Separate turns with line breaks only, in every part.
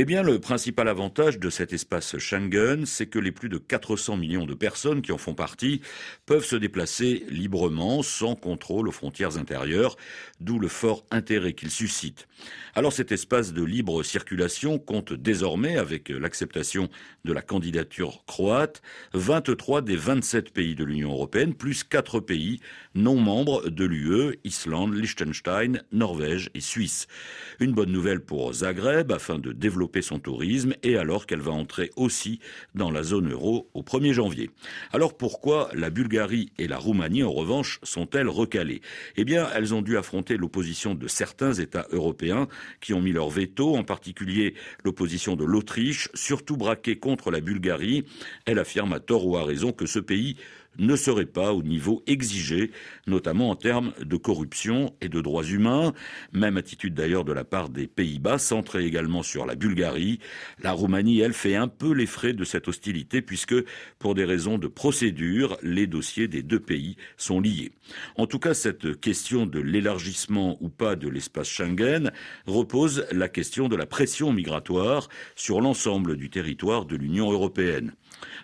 Eh le principal avantage de cet espace Schengen, c'est que les plus de 400 millions de personnes qui en font partie peuvent se déplacer librement, sans contrôle aux frontières intérieures, d'où le fort intérêt qu'il suscite. Alors cet espace de libre circulation compte désormais, avec l'acceptation de la candidature croate, 23 des 27 pays de l'Union européenne, plus 4 pays non membres de l'UE, Islande, Liechtenstein, Norvège et Suisse. Une bonne nouvelle pour Zagreb, afin de développer son tourisme et alors qu'elle va entrer aussi dans la zone euro au 1er janvier. Alors pourquoi la Bulgarie et la Roumanie en revanche sont-elles recalées? Eh bien, elles ont dû affronter l'opposition de certains États européens qui ont mis leur veto, en particulier l'opposition de l'Autriche, surtout braquée contre la Bulgarie. Elle affirme à tort ou à raison que ce pays ne serait pas au niveau exigé, notamment en termes de corruption et de droits humains. Même attitude d'ailleurs de la part des Pays-Bas, centrée également sur la Bulgarie. La Roumanie, elle, fait un peu les frais de cette hostilité puisque, pour des raisons de procédure, les dossiers des deux pays sont liés. En tout cas, cette question de l'élargissement ou pas de l'espace Schengen repose la question de la pression migratoire sur l'ensemble du territoire de l'Union européenne.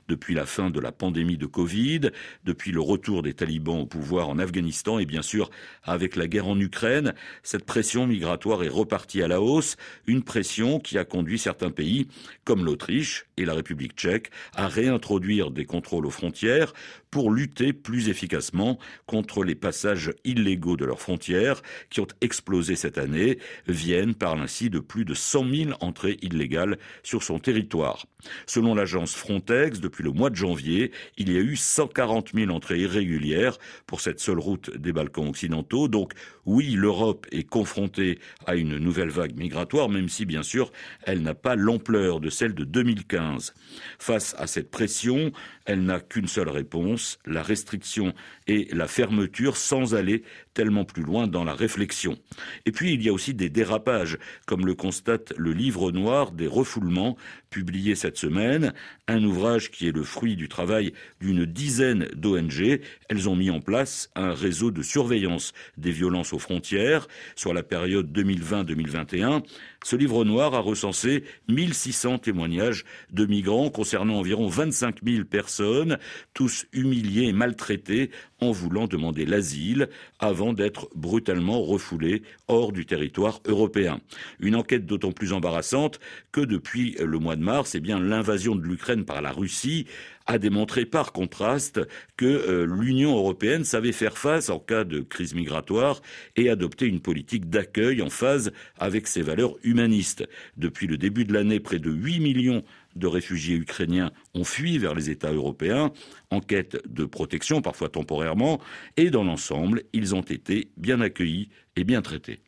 Depuis la fin de la pandémie de Covid, depuis le retour des talibans au pouvoir en Afghanistan et bien sûr avec la guerre en Ukraine, cette pression migratoire est repartie à la hausse, une pression qui a conduit certains pays, comme l'Autriche et la République tchèque, à réintroduire des contrôles aux frontières pour lutter plus efficacement contre les passages illégaux de leurs frontières qui ont explosé cette année. Vienne parle ainsi de plus de 100 000 entrées illégales sur son territoire. Selon l'agence Frontex, depuis le mois de janvier, il y a eu 140 000 entrées irrégulières pour cette seule route des Balkans occidentaux. Donc oui, l'Europe est confrontée à une nouvelle vague migratoire, même si bien sûr elle n'a pas l'ampleur de celle de 2015. Face à cette pression, elle n'a qu'une seule réponse, la restriction et la fermeture sans aller tellement plus loin dans la réflexion. Et puis il y a aussi des dérapages, comme le constate le livre noir des refoulements, publié cette semaine, un ouvrage qui est le fruit du travail d'une dizaine d'ONG. Elles ont mis en place un réseau de surveillance des violences aux frontières sur la période 2020-2021. Ce livre noir a recensé 1600 témoignages de migrants concernant environ 25 000 personnes, tous humiliés et maltraités en voulant demander l'asile avant d'être brutalement refoulés hors du territoire européen. Une enquête d'autant plus embarrassante que depuis le mois de mars, eh l'invasion de l'Ukraine par la Russie a démontré par contraste que euh, l'Union européenne savait faire face en cas de crise migratoire et adopter une politique d'accueil en phase avec ses valeurs humanistes. Depuis le début de l'année, près de 8 millions de réfugiés ukrainiens ont fui vers les États européens en quête de protection, parfois temporairement, et dans l'ensemble, ils ont été bien accueillis et bien traités.